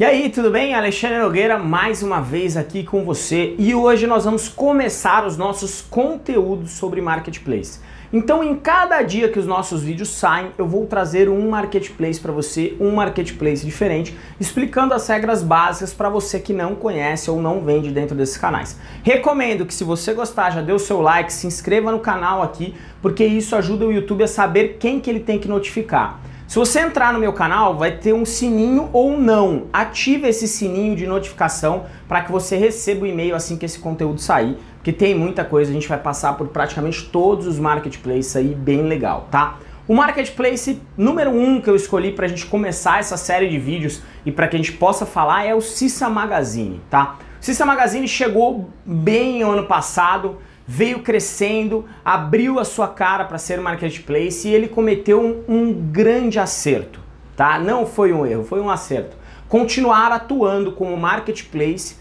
E aí, tudo bem? Alexandre Nogueira mais uma vez aqui com você e hoje nós vamos começar os nossos conteúdos sobre marketplace. Então, em cada dia que os nossos vídeos saem, eu vou trazer um marketplace para você, um marketplace diferente, explicando as regras básicas para você que não conhece ou não vende dentro desses canais. Recomendo que se você gostar, já dê o seu like, se inscreva no canal aqui, porque isso ajuda o YouTube a saber quem que ele tem que notificar. Se você entrar no meu canal, vai ter um sininho ou não. Ative esse sininho de notificação para que você receba o e-mail assim que esse conteúdo sair, porque tem muita coisa, a gente vai passar por praticamente todos os marketplaces aí, bem legal, tá? O marketplace número um que eu escolhi para a gente começar essa série de vídeos e para que a gente possa falar é o Cissa Magazine, tá? O Cissa Magazine chegou bem ano passado, veio crescendo, abriu a sua cara para ser marketplace e ele cometeu um, um, grande acerto, tá? Não foi um erro, foi um acerto. Continuar atuando como marketplace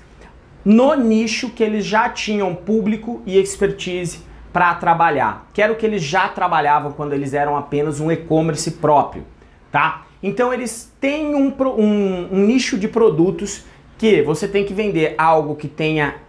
no nicho que eles já tinham público e expertise para trabalhar, que era o que eles já trabalhavam quando eles eram apenas um e-commerce próprio, tá? Então eles têm um, um, um nicho de produtos que você tem que vender algo que tenha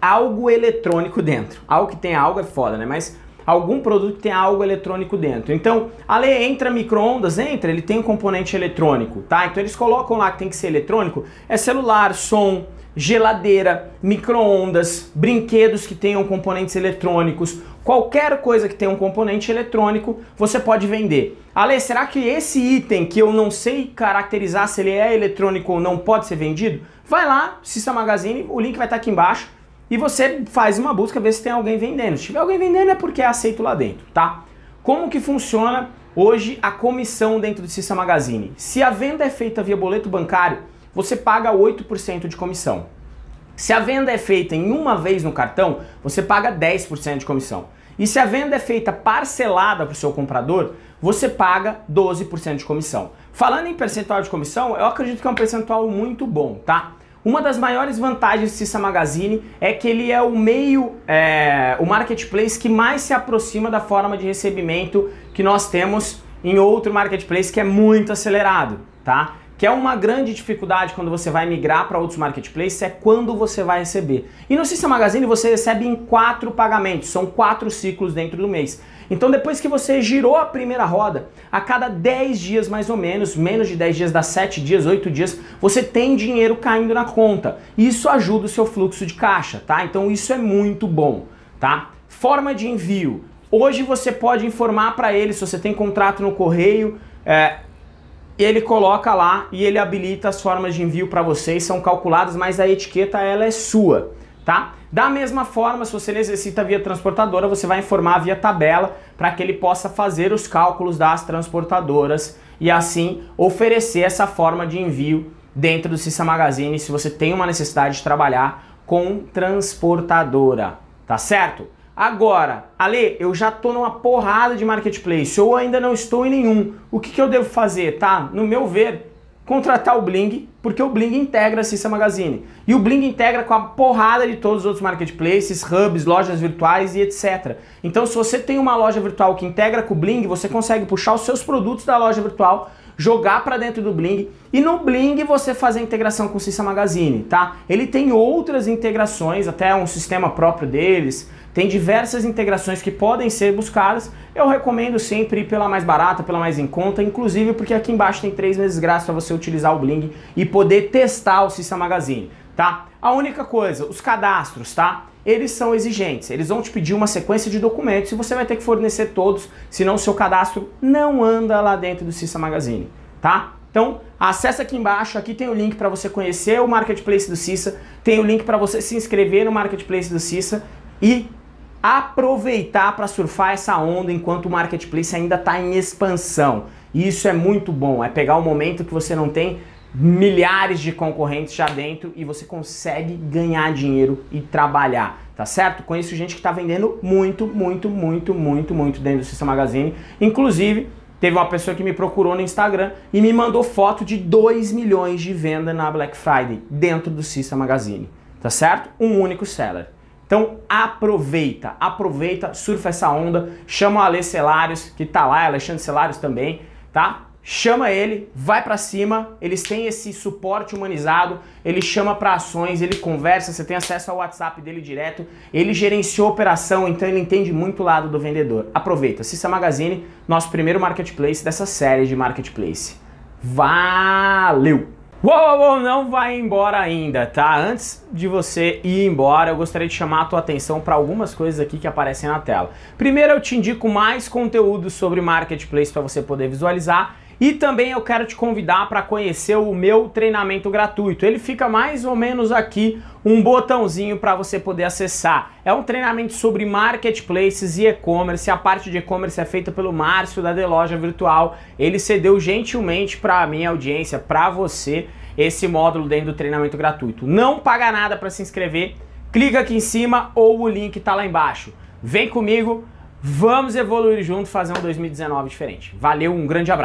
algo eletrônico dentro. Algo que tem algo é foda, né? Mas algum produto que tem algo eletrônico dentro. Então, a lei entra micro-ondas, entra, ele tem um componente eletrônico, tá? Então eles colocam lá que tem que ser eletrônico, é celular, som, geladeira, micro-ondas, brinquedos que tenham componentes eletrônicos, qualquer coisa que tenha um componente eletrônico, você pode vender. Ale, será que esse item que eu não sei caracterizar se ele é eletrônico ou não pode ser vendido? Vai lá, Cissa Magazine, o link vai estar aqui embaixo e você faz uma busca, ver se tem alguém vendendo. Se tiver alguém vendendo é porque é aceito lá dentro, tá? Como que funciona hoje a comissão dentro do Cissa Magazine? Se a venda é feita via boleto bancário, você paga 8% de comissão. Se a venda é feita em uma vez no cartão, você paga 10% de comissão. E se a venda é feita parcelada para o seu comprador, você paga 12% de comissão. Falando em percentual de comissão, eu acredito que é um percentual muito bom, tá? Uma das maiores vantagens do Cissa Magazine é que ele é o meio, é, o marketplace que mais se aproxima da forma de recebimento que nós temos em outro marketplace que é muito acelerado, tá? Que é uma grande dificuldade quando você vai migrar para outros marketplaces é quando você vai receber. E no Cissa Magazine você recebe em quatro pagamentos, são quatro ciclos dentro do mês. Então depois que você girou a primeira roda, a cada 10 dias mais ou menos, menos de 10 dias, dá 7 dias, 8 dias, você tem dinheiro caindo na conta. Isso ajuda o seu fluxo de caixa, tá? Então isso é muito bom, tá? Forma de envio. Hoje você pode informar para ele se você tem contrato no correio, é, ele coloca lá e ele habilita as formas de envio para vocês, são calculadas, mas a etiqueta ela é sua tá? Da mesma forma, se você necessita via transportadora, você vai informar via tabela para que ele possa fazer os cálculos das transportadoras e assim oferecer essa forma de envio dentro do Cissa Magazine se você tem uma necessidade de trabalhar com transportadora, tá certo? Agora, Ale, eu já tô numa porrada de marketplace ou ainda não estou em nenhum. O que, que eu devo fazer, tá? No meu ver, contratar o Bling, porque o Bling integra a Cissa Magazine. E o Bling integra com a porrada de todos os outros marketplaces, hubs, lojas virtuais e etc. Então, se você tem uma loja virtual que integra com o Bling, você consegue puxar os seus produtos da loja virtual, jogar para dentro do Bling e no Bling você fazer a integração com o Cissa Magazine, tá? Ele tem outras integrações, até um sistema próprio deles, tem diversas integrações que podem ser buscadas. Eu recomendo sempre ir pela mais barata, pela mais em conta, inclusive porque aqui embaixo tem três meses grátis para você utilizar o Bling e poder testar o Cissa Magazine, tá? A única coisa, os cadastros, tá? Eles são exigentes, eles vão te pedir uma sequência de documentos e você vai ter que fornecer todos, senão o seu cadastro não anda lá dentro do Cissa Magazine, tá? Então, acessa aqui embaixo, aqui tem o link para você conhecer o Marketplace do Cissa, tem o link para você se inscrever no Marketplace do Cissa e aproveitar para surfar essa onda enquanto o marketplace ainda está em expansão. Isso é muito bom, é pegar o momento que você não tem milhares de concorrentes já dentro e você consegue ganhar dinheiro e trabalhar, tá certo? Conheço gente que está vendendo muito, muito, muito, muito, muito dentro do Sistema Magazine. Inclusive, teve uma pessoa que me procurou no Instagram e me mandou foto de 2 milhões de venda na Black Friday dentro do Sistema Magazine, tá certo? Um único seller. Então aproveita, aproveita, surfa essa onda, chama o Ale Celários, que tá lá, Alexandre Celários também, tá? chama ele, vai para cima, eles têm esse suporte humanizado, ele chama para ações, ele conversa, você tem acesso ao WhatsApp dele direto, ele gerenciou a operação, então ele entende muito o lado do vendedor. Aproveita, Cissa Magazine, nosso primeiro marketplace dessa série de marketplace. Valeu! Uou, uou, não vai embora ainda, tá? Antes de você ir embora, eu gostaria de chamar a tua atenção para algumas coisas aqui que aparecem na tela. Primeiro, eu te indico mais conteúdo sobre marketplace para você poder visualizar e também eu quero te convidar para conhecer o meu treinamento gratuito. Ele fica mais ou menos aqui um botãozinho para você poder acessar. É um treinamento sobre marketplaces e e-commerce. A parte de e-commerce é feita pelo Márcio da The Loja Virtual. Ele cedeu gentilmente para a minha audiência, para você, esse módulo dentro do treinamento gratuito. Não paga nada para se inscrever. Clica aqui em cima ou o link está lá embaixo. Vem comigo, vamos evoluir junto, fazer um 2019 diferente. Valeu, um grande abraço.